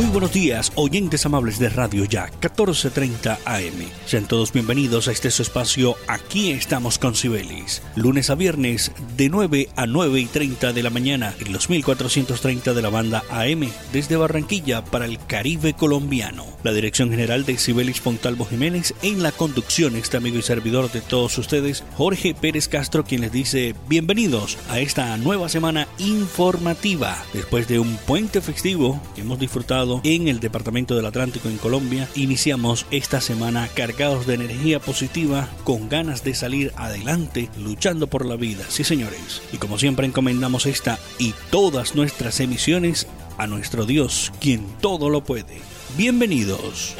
Muy buenos días, oyentes amables de Radio Ya, 1430 AM. Sean todos bienvenidos a este su espacio Aquí estamos con Cibelis. Lunes a viernes de 9 a 9 y 30 de la mañana en los 1430 de la banda AM desde Barranquilla para el Caribe colombiano. La dirección general de Cibelis Fontalvo Jiménez en la conducción, este amigo y servidor de todos ustedes, Jorge Pérez Castro, quien les dice bienvenidos a esta nueva semana informativa después de un puente festivo que hemos disfrutado en el Departamento del Atlántico en Colombia. Iniciamos esta semana cargados de energía positiva, con ganas de salir adelante, luchando por la vida. Sí, señores. Y como siempre encomendamos esta y todas nuestras emisiones a nuestro Dios, quien todo lo puede. Bienvenidos.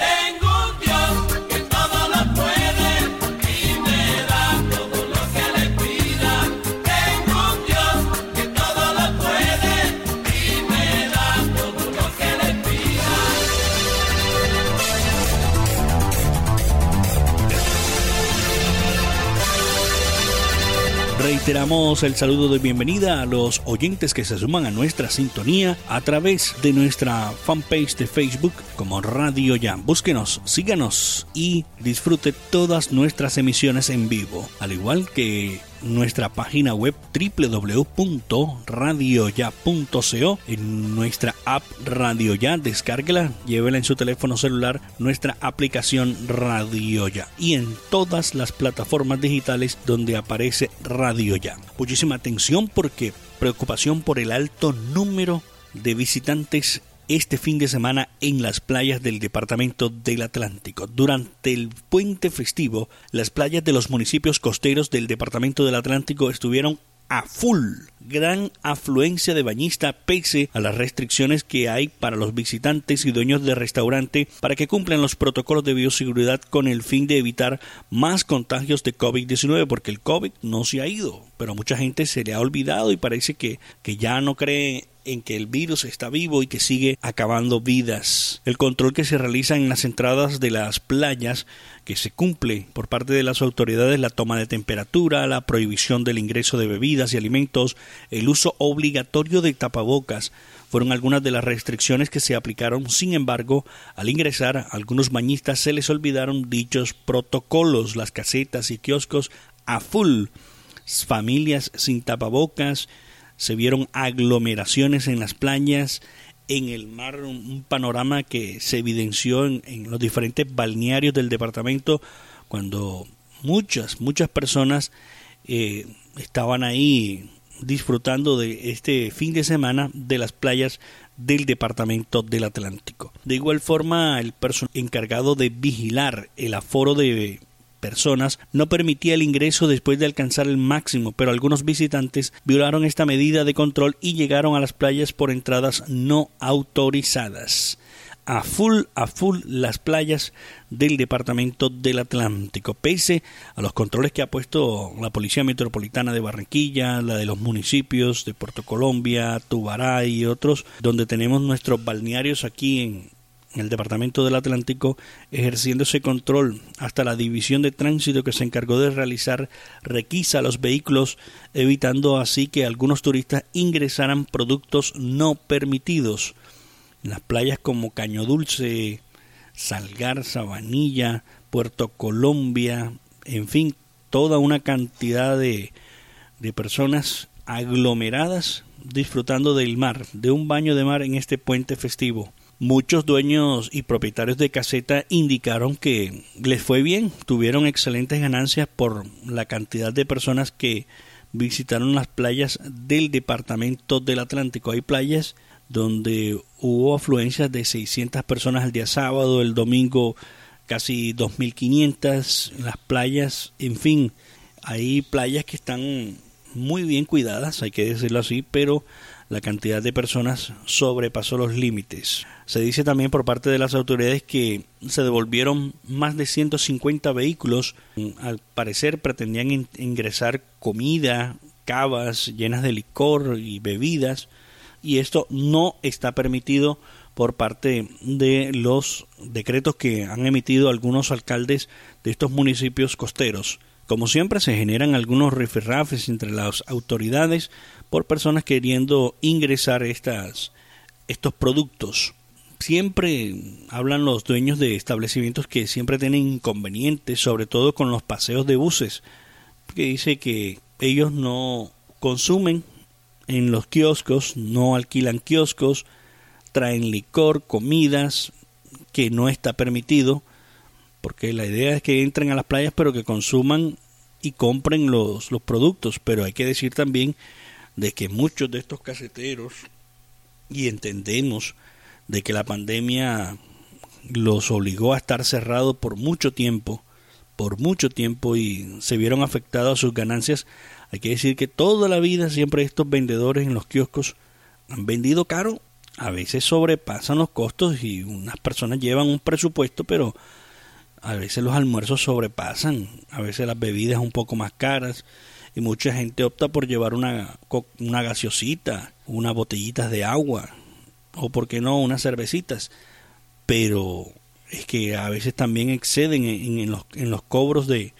Reiteramos el saludo de bienvenida a los oyentes que se suman a nuestra sintonía a través de nuestra fanpage de Facebook como Radio Ya. Búsquenos, síganos y disfrute todas nuestras emisiones en vivo, al igual que nuestra página web www.radioya.co, en nuestra app Radio Ya, descárguela, llévela en su teléfono celular, nuestra aplicación Radio Ya y en todas las plataformas digitales donde aparece Radio Ya. Muchísima atención porque preocupación por el alto número de visitantes este fin de semana en las playas del departamento del Atlántico. Durante el puente festivo, las playas de los municipios costeros del departamento del Atlántico estuvieron a full. Gran afluencia de bañistas pese a las restricciones que hay para los visitantes y dueños de restaurante para que cumplan los protocolos de bioseguridad con el fin de evitar más contagios de COVID-19 porque el COVID no se ha ido, pero mucha gente se le ha olvidado y parece que, que ya no cree en que el virus está vivo y que sigue acabando vidas. El control que se realiza en las entradas de las playas, que se cumple por parte de las autoridades la toma de temperatura, la prohibición del ingreso de bebidas y alimentos, el uso obligatorio de tapabocas, fueron algunas de las restricciones que se aplicaron. Sin embargo, al ingresar, a algunos bañistas se les olvidaron dichos protocolos, las casetas y kioscos a full, familias sin tapabocas, se vieron aglomeraciones en las playas, en el mar, un, panorama que se evidenció en, los diferentes balnearios del departamento cuando muchas, muchas personas eh, estaban ahí disfrutando de este fin de semana de las playas del departamento del Atlántico. De igual forma, el personal encargado de vigilar el aforo de personas no permitía el ingreso después de alcanzar el máximo, pero algunos visitantes violaron esta medida de control y llegaron a las playas por entradas no autorizadas. A full, a full las playas del departamento del Atlántico, pese a los controles que ha puesto la Policía Metropolitana de Barranquilla, la de los municipios de Puerto Colombia, Tubará y otros, donde tenemos nuestros balnearios aquí en, en el Departamento del Atlántico, ejerciendo ese control hasta la División de Tránsito que se encargó de realizar requisa a los vehículos, evitando así que algunos turistas ingresaran productos no permitidos. En las playas como Caño Dulce, Salgar, Sabanilla, Puerto Colombia, en fin, toda una cantidad de, de personas aglomeradas disfrutando del mar, de un baño de mar en este puente festivo. Muchos dueños y propietarios de caseta indicaron que les fue bien, tuvieron excelentes ganancias por la cantidad de personas que visitaron las playas del departamento del Atlántico. Hay playas donde hubo afluencias de 600 personas el día sábado, el domingo casi 2.500, las playas, en fin, hay playas que están muy bien cuidadas, hay que decirlo así, pero la cantidad de personas sobrepasó los límites. Se dice también por parte de las autoridades que se devolvieron más de 150 vehículos. Al parecer pretendían ingresar comida, cavas llenas de licor y bebidas y esto no está permitido por parte de los decretos que han emitido algunos alcaldes de estos municipios costeros. Como siempre se generan algunos rifirrafes entre las autoridades por personas queriendo ingresar estas, estos productos. Siempre hablan los dueños de establecimientos que siempre tienen inconvenientes, sobre todo con los paseos de buses, que dice que ellos no consumen en los kioscos, no alquilan kioscos, traen licor, comidas, que no está permitido porque la idea es que entren a las playas pero que consuman y compren los, los productos, pero hay que decir también de que muchos de estos caseteros, y entendemos de que la pandemia los obligó a estar cerrados por mucho tiempo, por mucho tiempo y se vieron afectados sus ganancias, hay que decir que toda la vida siempre estos vendedores en los kioscos han vendido caro, a veces sobrepasan los costos y unas personas llevan un presupuesto, pero a veces los almuerzos sobrepasan, a veces las bebidas un poco más caras y mucha gente opta por llevar una, una gaseosita, unas botellitas de agua o por qué no unas cervecitas, pero es que a veces también exceden en, los, en los cobros de,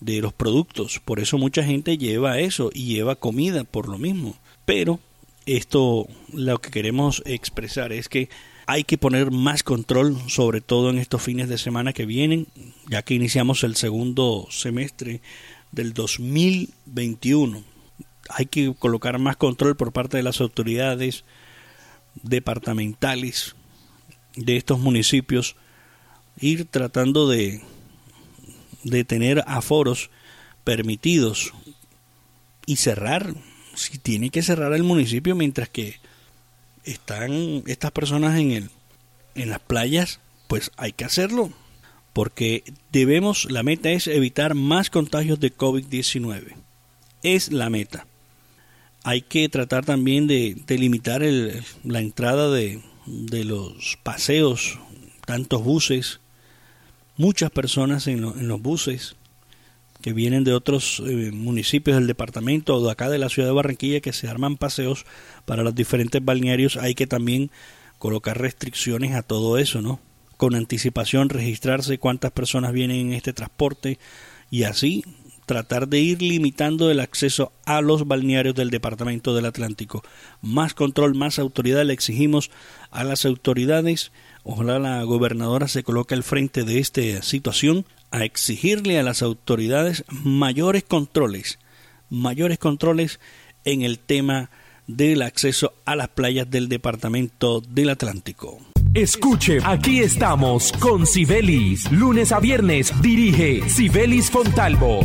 de los productos, por eso mucha gente lleva eso y lleva comida por lo mismo, pero esto lo que queremos expresar es que hay que poner más control, sobre todo en estos fines de semana que vienen, ya que iniciamos el segundo semestre del 2021. Hay que colocar más control por parte de las autoridades departamentales de estos municipios, ir tratando de, de tener aforos permitidos y cerrar, si tiene que cerrar el municipio mientras que están estas personas en el en las playas, pues hay que hacerlo, porque debemos, la meta es evitar más contagios de COVID-19. Es la meta. Hay que tratar también de, limitar la entrada de, de, los paseos, tantos buses, muchas personas en, en los buses, que vienen de otros eh, municipios del departamento o de acá de la ciudad de Barranquilla que se arman paseos para los diferentes balnearios, hay que también colocar restricciones a todo eso, ¿no? Con anticipación registrarse cuántas personas vienen en este transporte y así tratar de ir limitando el acceso a los balnearios del Departamento del Atlántico. Más control, más autoridad le exigimos a las autoridades. Ojalá la gobernadora se coloque al frente de esta situación a exigirle a las autoridades mayores controles, mayores controles en el tema del acceso a las playas del Departamento del Atlántico. Escuche, aquí estamos con Sibelis. Lunes a viernes dirige Sibelis Fontalvo.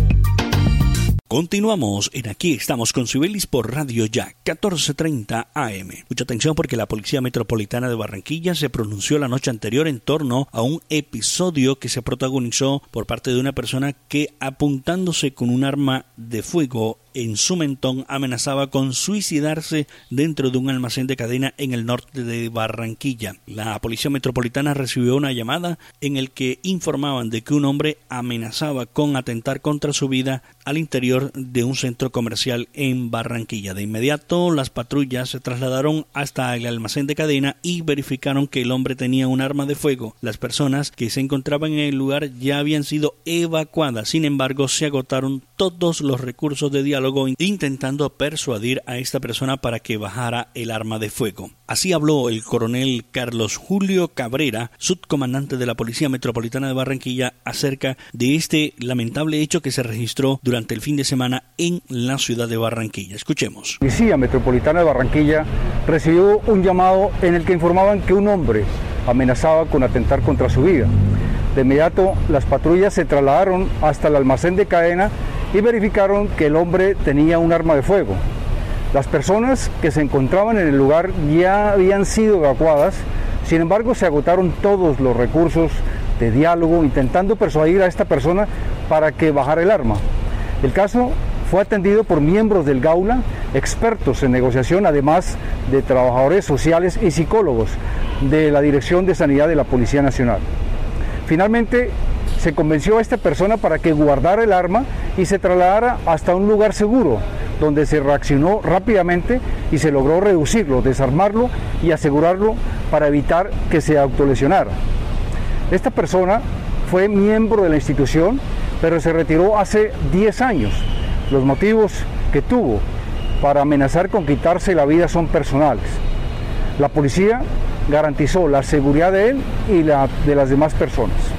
Continuamos en aquí estamos con Sibelis por Radio Ya 14:30 AM. Mucha atención porque la Policía Metropolitana de Barranquilla se pronunció la noche anterior en torno a un episodio que se protagonizó por parte de una persona que apuntándose con un arma de fuego en su mentón amenazaba con suicidarse dentro de un almacén de cadena en el norte de Barranquilla. La policía metropolitana recibió una llamada en el que informaban de que un hombre amenazaba con atentar contra su vida al interior de un centro comercial en Barranquilla. De inmediato las patrullas se trasladaron hasta el almacén de cadena y verificaron que el hombre tenía un arma de fuego. Las personas que se encontraban en el lugar ya habían sido evacuadas. Sin embargo, se agotaron todos los recursos de diálogo intentando persuadir a esta persona para que bajara el arma de fuego. Así habló el coronel Carlos Julio Cabrera, subcomandante de la Policía Metropolitana de Barranquilla, acerca de este lamentable hecho que se registró durante el fin de semana en la ciudad de Barranquilla. Escuchemos. La Policía Metropolitana de Barranquilla recibió un llamado en el que informaban que un hombre amenazaba con atentar contra su vida. De inmediato, las patrullas se trasladaron hasta el almacén de cadena y verificaron que el hombre tenía un arma de fuego. Las personas que se encontraban en el lugar ya habían sido evacuadas, sin embargo se agotaron todos los recursos de diálogo intentando persuadir a esta persona para que bajara el arma. El caso fue atendido por miembros del Gaula, expertos en negociación, además de trabajadores sociales y psicólogos de la Dirección de Sanidad de la Policía Nacional. Finalmente, se convenció a esta persona para que guardara el arma y se trasladara hasta un lugar seguro, donde se reaccionó rápidamente y se logró reducirlo, desarmarlo y asegurarlo para evitar que se autolesionara. Esta persona fue miembro de la institución, pero se retiró hace 10 años. Los motivos que tuvo para amenazar con quitarse la vida son personales. La policía garantizó la seguridad de él y la de las demás personas.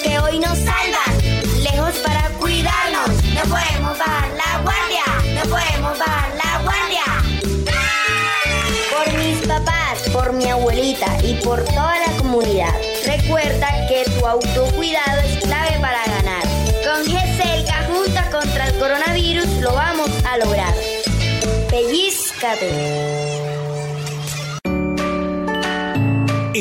que hoy nos salvan, lejos para cuidarnos. No podemos bajar la guardia, no podemos bajar la guardia. Por mis papás, por mi abuelita y por toda la comunidad. Recuerda que tu autocuidado es clave para ganar. Con GESELCA junta contra el coronavirus lo vamos a lograr. Pellizcate.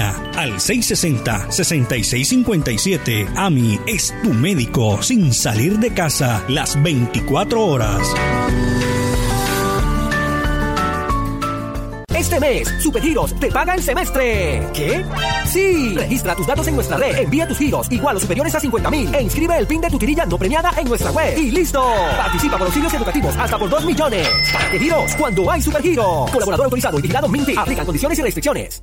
al 660-6657. AMI es tu médico sin salir de casa las 24 horas. Este mes, Supergiros te paga el semestre. ¿Qué? Sí. Registra tus datos en nuestra red, envía tus giros igual o superiores a 50 mil e inscribe el PIN de tu tirilla no premiada en nuestra web. Y listo. Participa por auxilios educativos hasta por 2 millones. ¿Para qué giros? Cuando hay Supergiros. Colaborador autorizado y vigilado Minty. Aplican condiciones y restricciones.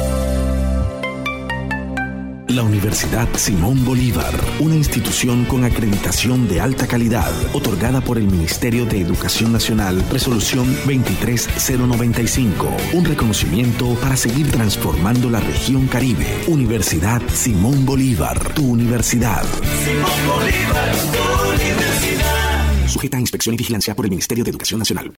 La Universidad Simón Bolívar, una institución con acreditación de alta calidad, otorgada por el Ministerio de Educación Nacional, resolución 23095, un reconocimiento para seguir transformando la región Caribe. Universidad Simón Bolívar, tu universidad. Simón Bolívar, tu universidad. Sujeta a inspección y vigilancia por el Ministerio de Educación Nacional.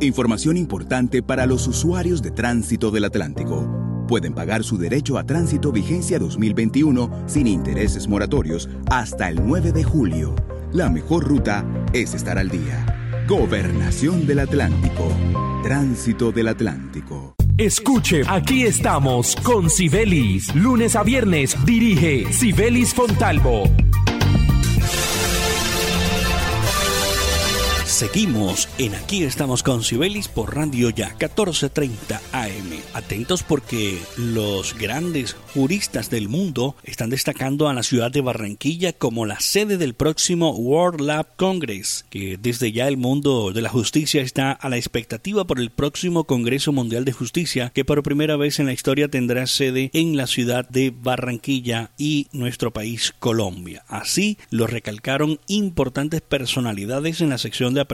Información importante para los usuarios de tránsito del Atlántico pueden pagar su derecho a tránsito vigencia 2021 sin intereses moratorios hasta el 9 de julio. La mejor ruta es estar al día. Gobernación del Atlántico. Tránsito del Atlántico. Escuche, aquí estamos con Sibelis. Lunes a viernes dirige Sibelis Fontalvo. Seguimos en Aquí estamos con Sibelis por Radio Ya 1430 AM. Atentos porque los grandes juristas del mundo están destacando a la ciudad de Barranquilla como la sede del próximo World Lab Congress, que desde ya el mundo de la justicia está a la expectativa por el próximo Congreso Mundial de Justicia que por primera vez en la historia tendrá sede en la ciudad de Barranquilla y nuestro país Colombia. Así lo recalcaron importantes personalidades en la sección de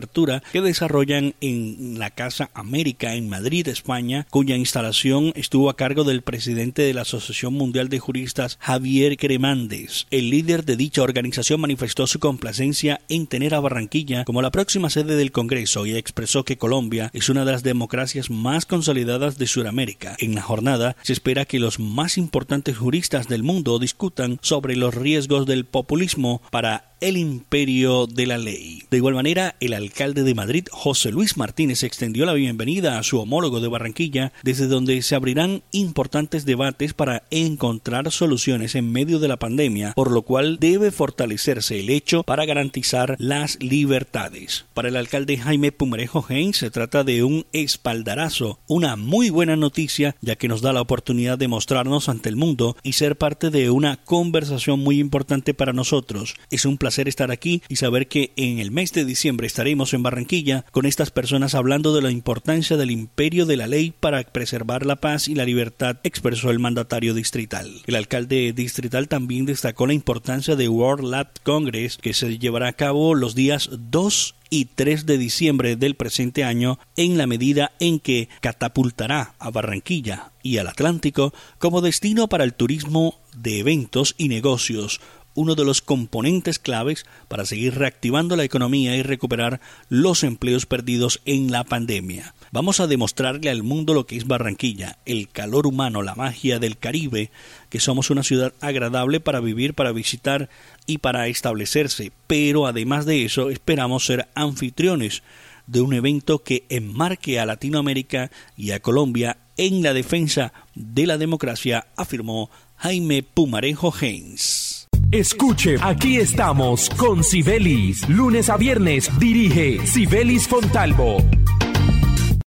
que desarrollan en la Casa América en Madrid, España, cuya instalación estuvo a cargo del presidente de la Asociación Mundial de Juristas, Javier Cremandes. El líder de dicha organización manifestó su complacencia en tener a Barranquilla como la próxima sede del Congreso y expresó que Colombia es una de las democracias más consolidadas de Sudamérica. En la jornada se espera que los más importantes juristas del mundo discutan sobre los riesgos del populismo para el imperio de la ley. De igual manera, el alcalde de Madrid, José Luis Martínez, extendió la bienvenida a su homólogo de Barranquilla, desde donde se abrirán importantes debates para encontrar soluciones en medio de la pandemia, por lo cual debe fortalecerse el hecho para garantizar las libertades. Para el alcalde Jaime Pumarejo Haynes se trata de un espaldarazo, una muy buena noticia, ya que nos da la oportunidad de mostrarnos ante el mundo y ser parte de una conversación muy importante para nosotros. Es un placer estar aquí y saber que en el mes de diciembre estaremos en Barranquilla con estas personas hablando de la importancia del imperio de la ley para preservar la paz y la libertad, expresó el mandatario distrital. El alcalde distrital también destacó la importancia de World Lat Congress que se llevará a cabo los días 2 y 3 de diciembre del presente año en la medida en que catapultará a Barranquilla y al Atlántico como destino para el turismo de eventos y negocios, uno de los componentes claves para seguir reactivando la economía y recuperar los empleos perdidos en la pandemia. Vamos a demostrarle al mundo lo que es Barranquilla, el calor humano, la magia del Caribe, que somos una ciudad agradable para vivir, para visitar y para establecerse, pero además de eso esperamos ser anfitriones de un evento que enmarque a Latinoamérica y a Colombia en la defensa de la democracia, afirmó Jaime Pumarejo Haynes. Escuche, aquí estamos con Sibelis. Lunes a viernes dirige Sibelis Fontalvo.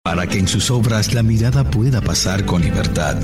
Para que en sus obras la mirada pueda pasar con libertad,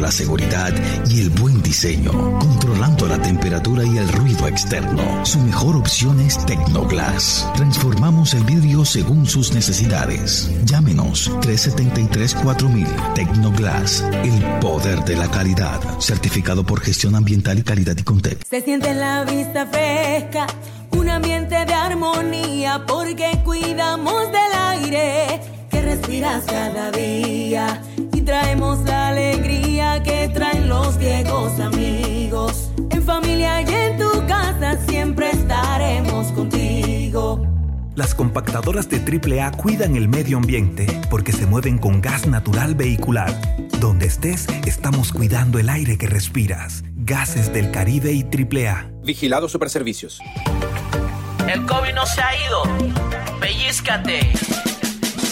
la seguridad y el buen diseño, controlando la temperatura y el ruido externo. Su mejor opción es Tecnoglass. Transformamos el vidrio según sus necesidades. Llámenos 373-4000 Tecnoglass, el poder de la calidad. Certificado por gestión ambiental y calidad y contexto. Se siente la vista fresca, un ambiente de armonía porque cuidamos del aire respiras cada día y traemos la alegría que traen los viejos amigos. En familia y en tu casa siempre estaremos contigo. Las compactadoras de AAA cuidan el medio ambiente porque se mueven con gas natural vehicular. Donde estés, estamos cuidando el aire que respiras. Gases del Caribe y AAA. Vigilado Superservicios. El COVID no se ha ido. Pellízcate.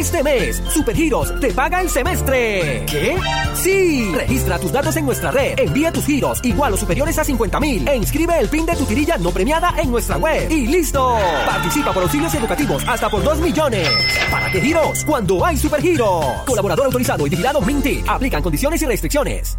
Este mes, Supergiros te paga el semestre. ¿Qué? Sí. Registra tus datos en nuestra red. Envía tus giros igual o superiores a 50 mil. E inscribe el PIN de tu tirilla no premiada en nuestra web. Y listo. Participa por auxilios educativos hasta por 2 millones. ¿Para qué giros? Cuando hay Supergiros. Colaborador autorizado y vigilado Minty. Aplican condiciones y restricciones.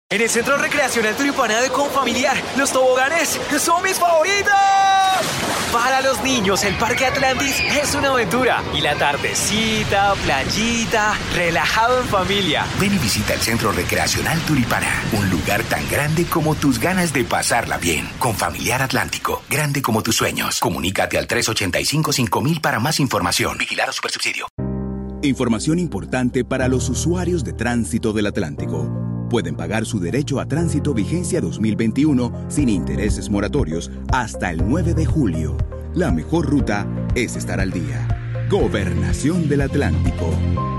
En el Centro Recreacional Turipana de Confamiliar, los toboganes son mis favoritos. Para los niños, el Parque Atlantis es una aventura. Y la tardecita, playita, relajado en familia. Ven y visita el Centro Recreacional Turipana, un lugar tan grande como tus ganas de pasarla bien. Con Familiar Atlántico, grande como tus sueños. Comunícate al 385-5000 para más información. Vigilado Supersubsidio. Información importante para los usuarios de tránsito del Atlántico pueden pagar su derecho a tránsito vigencia 2021 sin intereses moratorios hasta el 9 de julio. La mejor ruta es estar al día. Gobernación del Atlántico.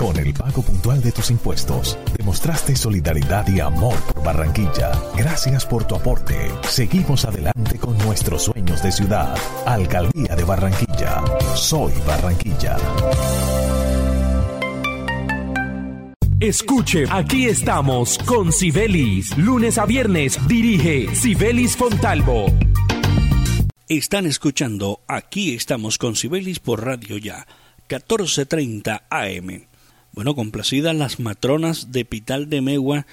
Con el pago puntual de tus impuestos, demostraste solidaridad y amor por Barranquilla. Gracias por tu aporte. Seguimos adelante con nuestros sueños de ciudad. Alcaldía de Barranquilla. Soy Barranquilla. Escuche, aquí estamos con Sibelis. Lunes a viernes dirige Sibelis Fontalvo. Están escuchando Aquí estamos con Sibelis por Radio Ya, 14:30 AM. Bueno, complacidas las matronas de Pital de Megua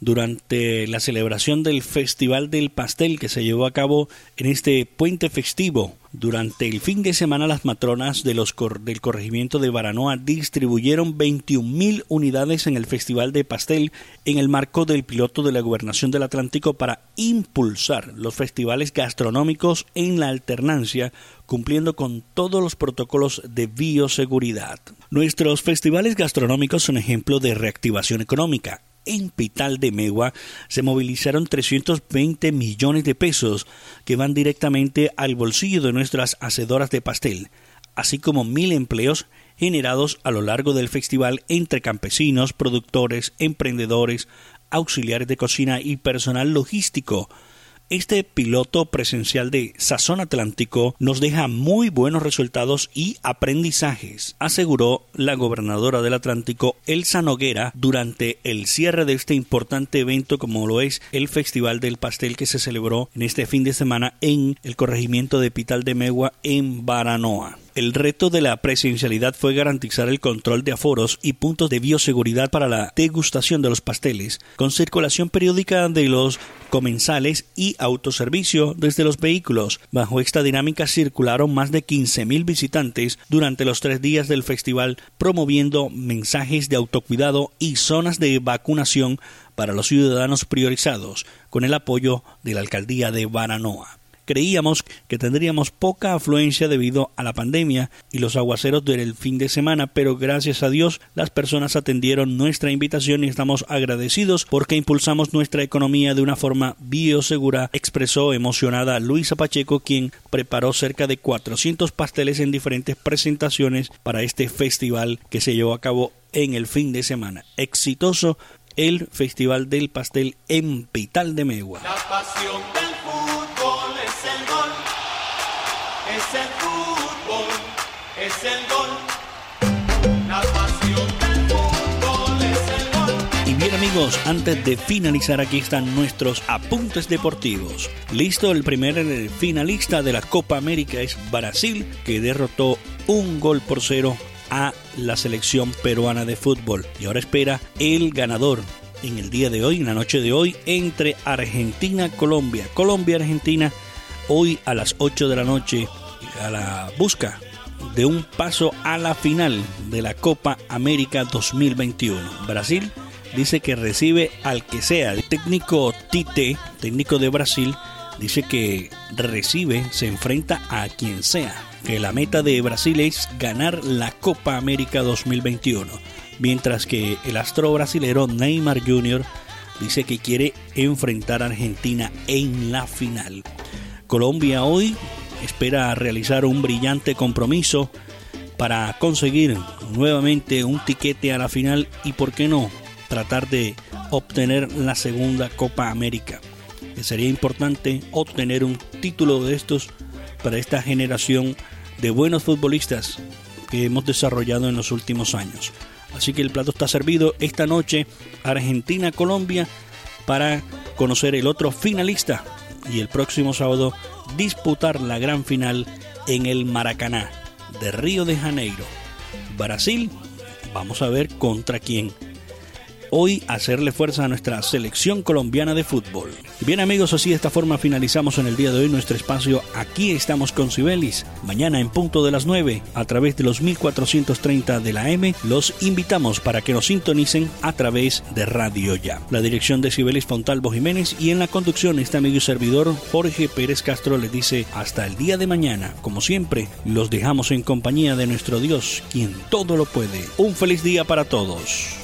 durante la celebración del Festival del Pastel que se llevó a cabo en este puente festivo. Durante el fin de semana las matronas de los del corregimiento de Baranoa distribuyeron 21.000 unidades en el Festival de Pastel en el marco del piloto de la Gobernación del Atlántico para impulsar los festivales gastronómicos en la alternancia cumpliendo con todos los protocolos de bioseguridad. Nuestros festivales gastronómicos son ejemplo de reactivación económica. En Pital de Megua se movilizaron 320 millones de pesos que van directamente al bolsillo de nuestras hacedoras de pastel, así como mil empleos generados a lo largo del festival entre campesinos, productores, emprendedores, auxiliares de cocina y personal logístico este piloto presencial de Sazón Atlántico nos deja muy buenos resultados y aprendizajes, aseguró la gobernadora del Atlántico, Elsa Noguera, durante el cierre de este importante evento como lo es el Festival del Pastel que se celebró en este fin de semana en el corregimiento de Pital de Megua en Baranoa. El reto de la presencialidad fue garantizar el control de aforos y puntos de bioseguridad para la degustación de los pasteles, con circulación periódica de los comensales y autoservicio desde los vehículos. Bajo esta dinámica circularon más de 15.000 visitantes durante los tres días del festival, promoviendo mensajes de autocuidado y zonas de vacunación para los ciudadanos priorizados, con el apoyo de la alcaldía de Baranoa. Creíamos que tendríamos poca afluencia debido a la pandemia y los aguaceros del fin de semana, pero gracias a Dios las personas atendieron nuestra invitación y estamos agradecidos porque impulsamos nuestra economía de una forma biosegura, expresó emocionada Luisa Pacheco, quien preparó cerca de 400 pasteles en diferentes presentaciones para este festival que se llevó a cabo en el fin de semana. Exitoso el Festival del Pastel en Pital de Megua. La pasión del fútbol, es el gol. La pasión del es el gol. Y bien amigos, antes de finalizar aquí están nuestros apuntes deportivos. Listo, el primer eh, finalista de la Copa América es Brasil, que derrotó un gol por cero a la selección peruana de fútbol. Y ahora espera el ganador en el día de hoy, en la noche de hoy, entre Argentina-Colombia. Colombia-Argentina, hoy a las 8 de la noche, a la busca de un paso a la final de la Copa América 2021. Brasil dice que recibe al que sea. El técnico Tite, técnico de Brasil, dice que recibe, se enfrenta a quien sea. Que la meta de Brasil es ganar la Copa América 2021. Mientras que el astro brasilero Neymar Jr. dice que quiere enfrentar a Argentina en la final. Colombia hoy espera realizar un brillante compromiso para conseguir nuevamente un tiquete a la final y, por qué no, tratar de obtener la segunda Copa América. Que sería importante obtener un título de estos para esta generación de buenos futbolistas que hemos desarrollado en los últimos años. Así que el plato está servido esta noche Argentina-Colombia para conocer el otro finalista y el próximo sábado disputar la gran final en el Maracaná de Río de Janeiro. Brasil, vamos a ver contra quién hoy hacerle fuerza a nuestra selección colombiana de fútbol. Bien amigos, así de esta forma finalizamos en el día de hoy nuestro espacio Aquí estamos con Cibelis. Mañana en punto de las 9, a través de los 1430 de la M, los invitamos para que nos sintonicen a través de Radio Ya. La dirección de Cibelis Fontalvo Jiménez y en la conducción este amigo servidor Jorge Pérez Castro les dice hasta el día de mañana. Como siempre, los dejamos en compañía de nuestro Dios, quien todo lo puede. Un feliz día para todos.